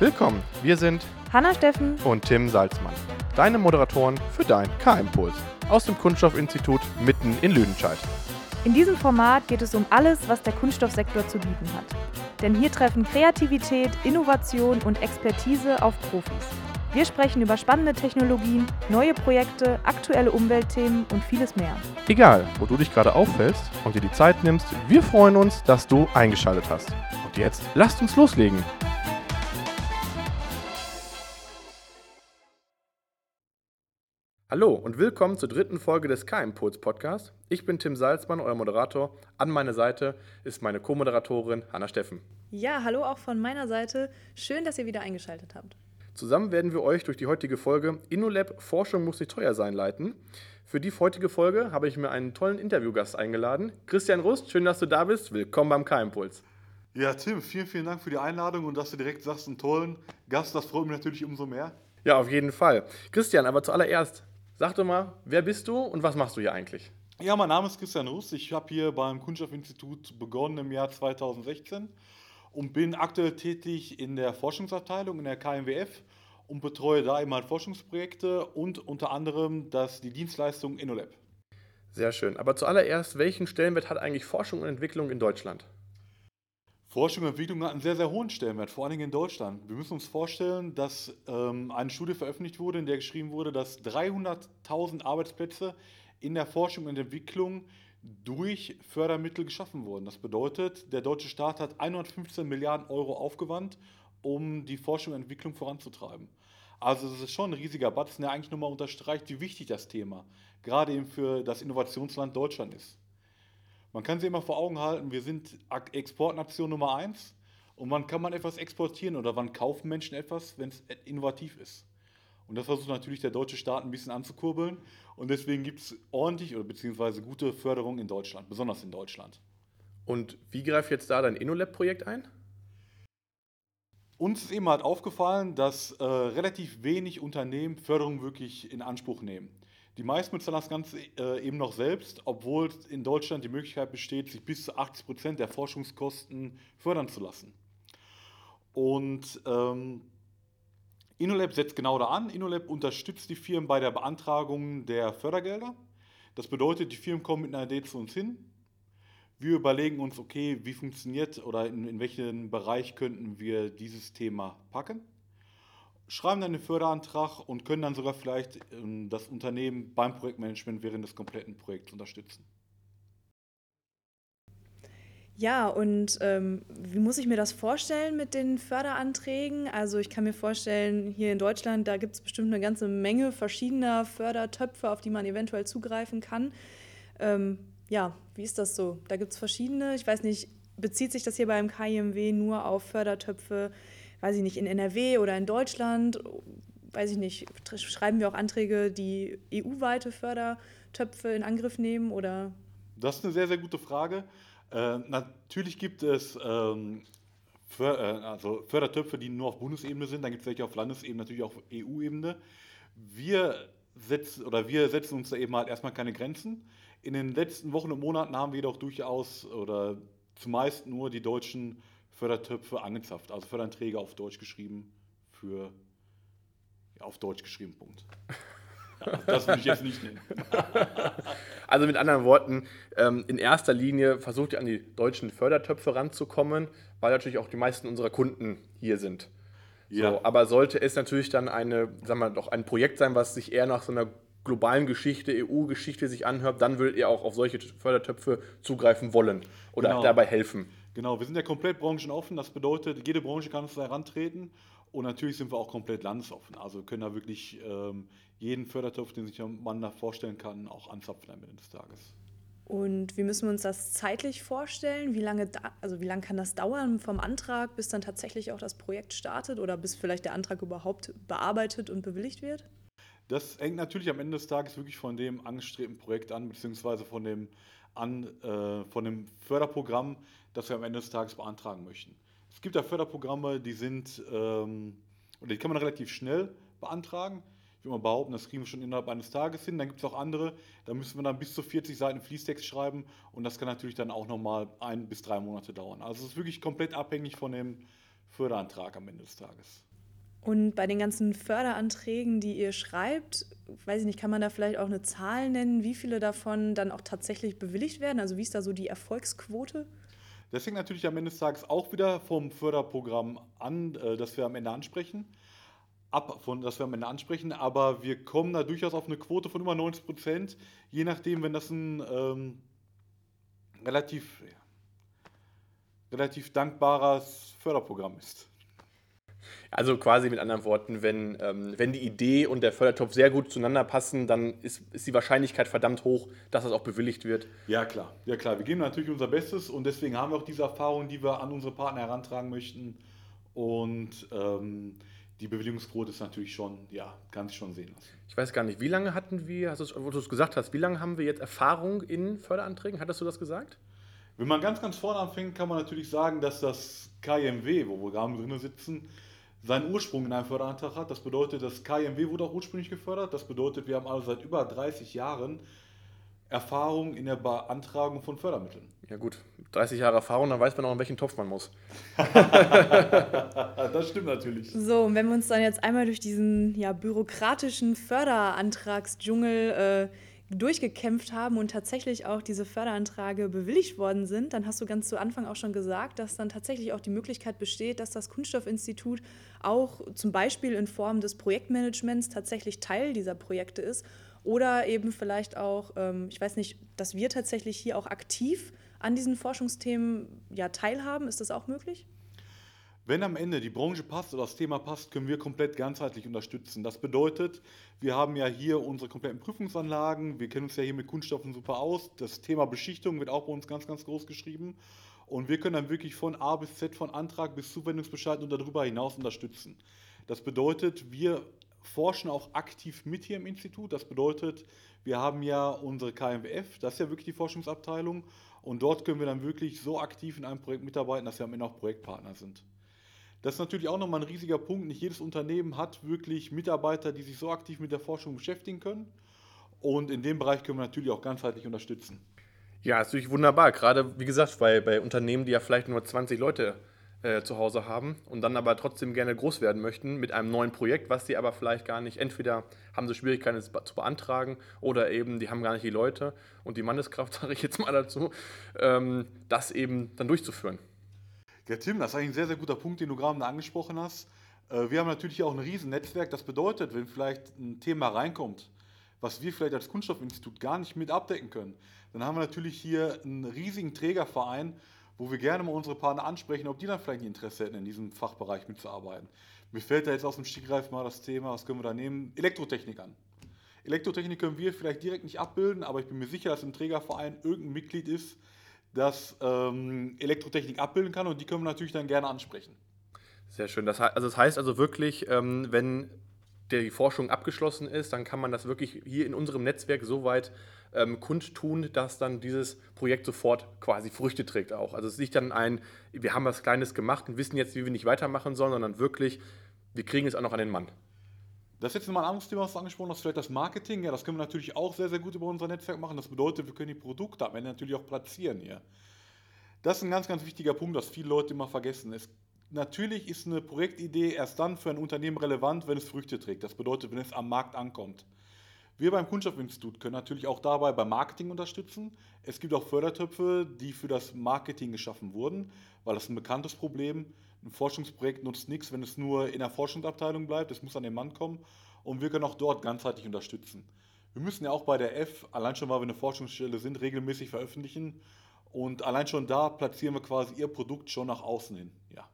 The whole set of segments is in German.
Willkommen, wir sind Hanna Steffen und Tim Salzmann, deine Moderatoren für dein K-Impuls aus dem Kunststoffinstitut mitten in Lüdenscheid. In diesem Format geht es um alles, was der Kunststoffsektor zu bieten hat. Denn hier treffen Kreativität, Innovation und Expertise auf Profis. Wir sprechen über spannende Technologien, neue Projekte, aktuelle Umweltthemen und vieles mehr. Egal, wo du dich gerade auffällst und dir die Zeit nimmst, wir freuen uns, dass du eingeschaltet hast. Und jetzt lasst uns loslegen. Hallo und willkommen zur dritten Folge des K-Impuls Podcasts. Ich bin Tim Salzmann, euer Moderator. An meiner Seite ist meine Co-Moderatorin Hanna Steffen. Ja, hallo auch von meiner Seite. Schön, dass ihr wieder eingeschaltet habt. Zusammen werden wir euch durch die heutige Folge InnoLab Forschung muss nicht teuer sein leiten. Für die heutige Folge habe ich mir einen tollen Interviewgast eingeladen. Christian Rust, schön, dass du da bist. Willkommen beim K-Impuls. Ja, Tim, vielen, vielen Dank für die Einladung und dass du direkt sagst, einen tollen Gast, das freut mich natürlich umso mehr. Ja, auf jeden Fall. Christian, aber zuallererst, Sag doch mal, wer bist du und was machst du hier eigentlich? Ja, mein Name ist Christian Rust. Ich habe hier beim Kunststoffinstitut begonnen im Jahr 2016 und bin aktuell tätig in der Forschungsabteilung in der KMWF und betreue da eben halt Forschungsprojekte und unter anderem das, die Dienstleistung InnoLab. Sehr schön. Aber zuallererst, welchen Stellenwert hat eigentlich Forschung und Entwicklung in Deutschland? Forschung und Entwicklung hat einen sehr, sehr hohen Stellenwert, vor allen Dingen in Deutschland. Wir müssen uns vorstellen, dass ähm, eine Studie veröffentlicht wurde, in der geschrieben wurde, dass 300.000 Arbeitsplätze in der Forschung und Entwicklung durch Fördermittel geschaffen wurden. Das bedeutet, der deutsche Staat hat 115 Milliarden Euro aufgewandt, um die Forschung und Entwicklung voranzutreiben. Also das ist schon ein riesiger Batzen, der eigentlich nochmal unterstreicht, wie wichtig das Thema gerade eben für das Innovationsland Deutschland ist. Man kann sich immer vor Augen halten, wir sind Exportnation Nummer eins. Und wann kann man etwas exportieren oder wann kaufen Menschen etwas, wenn es innovativ ist? Und das versucht natürlich der deutsche Staat ein bisschen anzukurbeln. Und deswegen gibt es ordentlich oder beziehungsweise gute Förderung in Deutschland, besonders in Deutschland. Und wie greift jetzt da dein InnoLab-Projekt ein? Uns ist eben halt aufgefallen, dass äh, relativ wenig Unternehmen Förderung wirklich in Anspruch nehmen. Die meisten bezahlen das Ganze äh, eben noch selbst, obwohl in Deutschland die Möglichkeit besteht, sich bis zu 80 Prozent der Forschungskosten fördern zu lassen. Und ähm, InnoLab setzt genau da an. InnoLab unterstützt die Firmen bei der Beantragung der Fördergelder. Das bedeutet, die Firmen kommen mit einer Idee zu uns hin. Wir überlegen uns, okay, wie funktioniert oder in, in welchen Bereich könnten wir dieses Thema packen schreiben dann den Förderantrag und können dann sogar vielleicht ähm, das Unternehmen beim Projektmanagement während des kompletten Projekts unterstützen. Ja, und ähm, wie muss ich mir das vorstellen mit den Förderanträgen? Also ich kann mir vorstellen, hier in Deutschland, da gibt es bestimmt eine ganze Menge verschiedener Fördertöpfe, auf die man eventuell zugreifen kann. Ähm, ja, wie ist das so? Da gibt es verschiedene. Ich weiß nicht, bezieht sich das hier beim KIMW nur auf Fördertöpfe weiß ich nicht, in NRW oder in Deutschland, weiß ich nicht, schreiben wir auch Anträge, die EU-weite Fördertöpfe in Angriff nehmen oder? Das ist eine sehr, sehr gute Frage. Äh, natürlich gibt es ähm, För äh, also Fördertöpfe, die nur auf Bundesebene sind, dann gibt es welche auf Landesebene, natürlich auch auf EU-Ebene. Wir setzen oder wir setzen uns da eben halt erstmal keine Grenzen. In den letzten Wochen und Monaten haben wir jedoch durchaus oder zumeist nur die deutschen Fördertöpfe angezapft, also Förderanträge auf Deutsch geschrieben für ja, auf Deutsch geschrieben, Punkt. Also das würde ich jetzt nicht nennen. Also mit anderen Worten, ähm, in erster Linie versucht ihr an die deutschen Fördertöpfe ranzukommen, weil natürlich auch die meisten unserer Kunden hier sind. Ja. So, aber sollte es natürlich dann eine, sagen wir doch ein Projekt sein, was sich eher nach so einer globalen Geschichte, EU-Geschichte sich anhört, dann würdet ihr auch auf solche Fördertöpfe zugreifen wollen oder genau. dabei helfen. Genau, wir sind ja komplett branchenoffen. Das bedeutet, jede Branche kann uns da herantreten. Und natürlich sind wir auch komplett landesoffen. Also können da wirklich ähm, jeden Fördertopf, den sich man da vorstellen kann, auch anzapfen am Ende des Tages. Und wie müssen wir uns das zeitlich vorstellen? Wie lange, da, also wie lange kann das dauern vom Antrag, bis dann tatsächlich auch das Projekt startet oder bis vielleicht der Antrag überhaupt bearbeitet und bewilligt wird? Das hängt natürlich am Ende des Tages wirklich von dem angestrebten Projekt an, beziehungsweise von dem, an, äh, von dem Förderprogramm, das wir am Ende des Tages beantragen möchten. Es gibt da Förderprogramme, die sind, ähm, oder die kann man relativ schnell beantragen. Ich würde mal behaupten, das kriegen wir schon innerhalb eines Tages hin. Dann gibt es auch andere, da müssen wir dann bis zu 40 Seiten Fließtext schreiben und das kann natürlich dann auch nochmal ein bis drei Monate dauern. Also es ist wirklich komplett abhängig von dem Förderantrag am Ende des Tages. Und bei den ganzen Förderanträgen, die ihr schreibt, weiß ich nicht, kann man da vielleicht auch eine Zahl nennen, wie viele davon dann auch tatsächlich bewilligt werden? Also wie ist da so die Erfolgsquote? Das hängt natürlich am Ende des Tages auch wieder vom Förderprogramm an, äh, das wir am Ende ansprechen. Ab von das wir am Ende ansprechen, aber wir kommen da durchaus auf eine Quote von über 90 Prozent, je nachdem, wenn das ein ähm, relativ, ja, relativ dankbares Förderprogramm ist. Also quasi mit anderen Worten, wenn, ähm, wenn die Idee und der Fördertopf sehr gut zueinander passen, dann ist, ist die Wahrscheinlichkeit verdammt hoch, dass das auch bewilligt wird. Ja klar, ja klar. Wir geben natürlich unser Bestes und deswegen haben wir auch diese Erfahrung, die wir an unsere Partner herantragen möchten. Und ähm, die Bewilligungsquote ist natürlich schon, ja, kann sich schon sehen lassen. Ich weiß gar nicht, wie lange hatten wir, hast du, wo du es gesagt hast, wie lange haben wir jetzt Erfahrung in Förderanträgen? Hattest du das gesagt? Wenn man ganz, ganz vorne anfängt, kann man natürlich sagen, dass das KMW, wo wir gerade drin sitzen, seinen Ursprung in einem Förderantrag hat. Das bedeutet, das KMW wurde auch ursprünglich gefördert. Das bedeutet, wir haben also seit über 30 Jahren Erfahrung in der Beantragung von Fördermitteln. Ja gut, 30 Jahre Erfahrung, dann weiß man auch, in welchen Topf man muss. das stimmt natürlich. So, und wenn wir uns dann jetzt einmal durch diesen ja, bürokratischen Förderantragsdschungel äh, durchgekämpft haben und tatsächlich auch diese Förderanträge bewilligt worden sind, dann hast du ganz zu Anfang auch schon gesagt, dass dann tatsächlich auch die Möglichkeit besteht, dass das Kunststoffinstitut auch zum Beispiel in Form des Projektmanagements tatsächlich Teil dieser Projekte ist oder eben vielleicht auch, ähm, ich weiß nicht, dass wir tatsächlich hier auch aktiv an diesen Forschungsthemen ja, teilhaben. Ist das auch möglich? Wenn am Ende die Branche passt oder das Thema passt, können wir komplett ganzheitlich unterstützen. Das bedeutet, wir haben ja hier unsere kompletten Prüfungsanlagen, wir kennen uns ja hier mit Kunststoffen super aus. Das Thema Beschichtung wird auch bei uns ganz, ganz groß geschrieben. Und wir können dann wirklich von A bis Z, von Antrag bis Zuwendungsbescheid und darüber hinaus unterstützen. Das bedeutet, wir forschen auch aktiv mit hier im Institut. Das bedeutet, wir haben ja unsere KMWF, das ist ja wirklich die Forschungsabteilung. Und dort können wir dann wirklich so aktiv in einem Projekt mitarbeiten, dass wir am Ende auch Projektpartner sind. Das ist natürlich auch nochmal ein riesiger Punkt. Nicht jedes Unternehmen hat wirklich Mitarbeiter, die sich so aktiv mit der Forschung beschäftigen können. Und in dem Bereich können wir natürlich auch ganzheitlich unterstützen. Ja, ist natürlich wunderbar. Gerade, wie gesagt, bei, bei Unternehmen, die ja vielleicht nur 20 Leute äh, zu Hause haben und dann aber trotzdem gerne groß werden möchten mit einem neuen Projekt, was sie aber vielleicht gar nicht, entweder haben sie Schwierigkeiten es zu beantragen oder eben die haben gar nicht die Leute und die Manneskraft, sage ich jetzt mal dazu, ähm, das eben dann durchzuführen. Ja, Tim, das ist eigentlich ein sehr, sehr guter Punkt, den du gerade angesprochen hast. Äh, wir haben natürlich auch ein Riesennetzwerk. Das bedeutet, wenn vielleicht ein Thema reinkommt, was wir vielleicht als Kunststoffinstitut gar nicht mit abdecken können, dann haben wir natürlich hier einen riesigen Trägerverein, wo wir gerne mal unsere Partner ansprechen, ob die dann vielleicht ein Interesse hätten, in diesem Fachbereich mitzuarbeiten. Mir fällt da jetzt aus dem Stegreif mal das Thema, was können wir da nehmen? Elektrotechnik an. Elektrotechnik können wir vielleicht direkt nicht abbilden, aber ich bin mir sicher, dass im Trägerverein irgendein Mitglied ist, das ähm, Elektrotechnik abbilden kann und die können wir natürlich dann gerne ansprechen. Sehr schön. Das, also das heißt also wirklich, ähm, wenn die Forschung abgeschlossen ist, dann kann man das wirklich hier in unserem Netzwerk so weit ähm, kundtun, dass dann dieses Projekt sofort quasi Früchte trägt auch. Also es ist nicht dann ein, wir haben was Kleines gemacht und wissen jetzt, wie wir nicht weitermachen sollen, sondern wirklich, wir kriegen es auch noch an den Mann. Das ist jetzt nochmal ein anderes Thema, was du angesprochen hast, vielleicht das Marketing. Ja, das können wir natürlich auch sehr, sehr gut über unser Netzwerk machen. Das bedeutet, wir können die Produkte am Ende natürlich auch platzieren hier. Das ist ein ganz, ganz wichtiger Punkt, das viele Leute immer vergessen. Es, natürlich ist eine Projektidee erst dann für ein Unternehmen relevant, wenn es Früchte trägt. Das bedeutet, wenn es am Markt ankommt. Wir beim Kunststoffinstitut können natürlich auch dabei beim Marketing unterstützen. Es gibt auch Fördertöpfe, die für das Marketing geschaffen wurden, weil das ein bekanntes Problem ist ein Forschungsprojekt nutzt nichts, wenn es nur in der Forschungsabteilung bleibt. Es muss an den Mann kommen. Und wir können auch dort ganzheitlich unterstützen. Wir müssen ja auch bei der F, allein schon weil wir eine Forschungsstelle sind, regelmäßig veröffentlichen. Und allein schon da platzieren wir quasi ihr Produkt schon nach außen hin. Ja.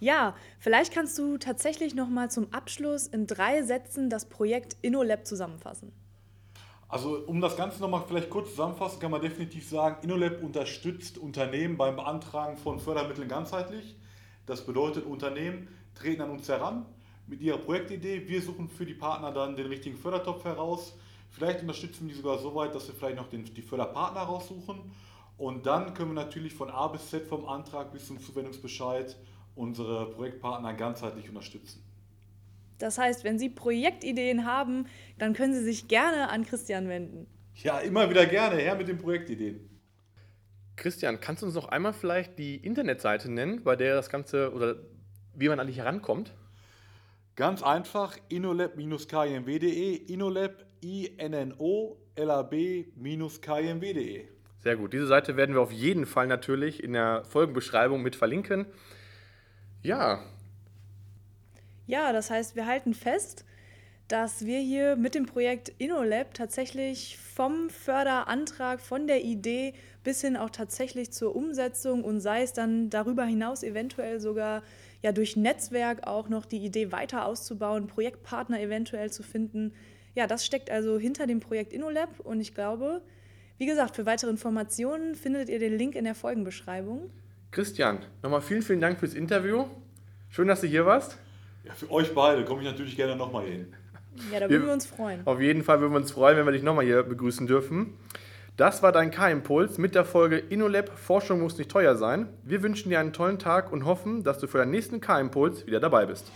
Ja, vielleicht kannst du tatsächlich noch mal zum Abschluss in drei Sätzen das Projekt InnoLab zusammenfassen. Also um das Ganze nochmal vielleicht kurz zusammenfassen, kann man definitiv sagen, InnoLab unterstützt Unternehmen beim Beantragen von Fördermitteln ganzheitlich. Das bedeutet, Unternehmen treten an uns heran mit ihrer Projektidee. Wir suchen für die Partner dann den richtigen Fördertopf heraus. Vielleicht unterstützen wir die sogar so weit, dass wir vielleicht noch den, die Förderpartner raussuchen. Und dann können wir natürlich von A bis Z vom Antrag bis zum Zuwendungsbescheid unsere Projektpartner ganzheitlich unterstützen. Das heißt, wenn Sie Projektideen haben, dann können Sie sich gerne an Christian wenden. Ja, immer wieder gerne, her mit den Projektideen. Christian, kannst du uns noch einmal vielleicht die Internetseite nennen, bei der das Ganze oder wie man eigentlich herankommt? Ganz einfach, inolab-kmw.de, inolab, I-N-N-O-L-A-B-kmw.de. Sehr gut, diese Seite werden wir auf jeden Fall natürlich in der Folgenbeschreibung mit verlinken. Ja. Ja, das heißt, wir halten fest, dass wir hier mit dem Projekt InnoLab tatsächlich vom Förderantrag, von der Idee bis hin auch tatsächlich zur Umsetzung und sei es dann darüber hinaus eventuell sogar ja durch Netzwerk auch noch die Idee weiter auszubauen, Projektpartner eventuell zu finden. Ja, das steckt also hinter dem Projekt InnoLab und ich glaube, wie gesagt, für weitere Informationen findet ihr den Link in der Folgenbeschreibung. Christian, nochmal vielen, vielen Dank fürs Interview. Schön, dass du hier warst. Ja, für euch beide komme ich natürlich gerne nochmal hin. Ja, da würden wir, wir uns freuen. Auf jeden Fall würden wir uns freuen, wenn wir dich nochmal hier begrüßen dürfen. Das war dein K-Impuls mit der Folge InnoLab Forschung muss nicht teuer sein. Wir wünschen dir einen tollen Tag und hoffen, dass du für deinen nächsten K-Impuls wieder dabei bist.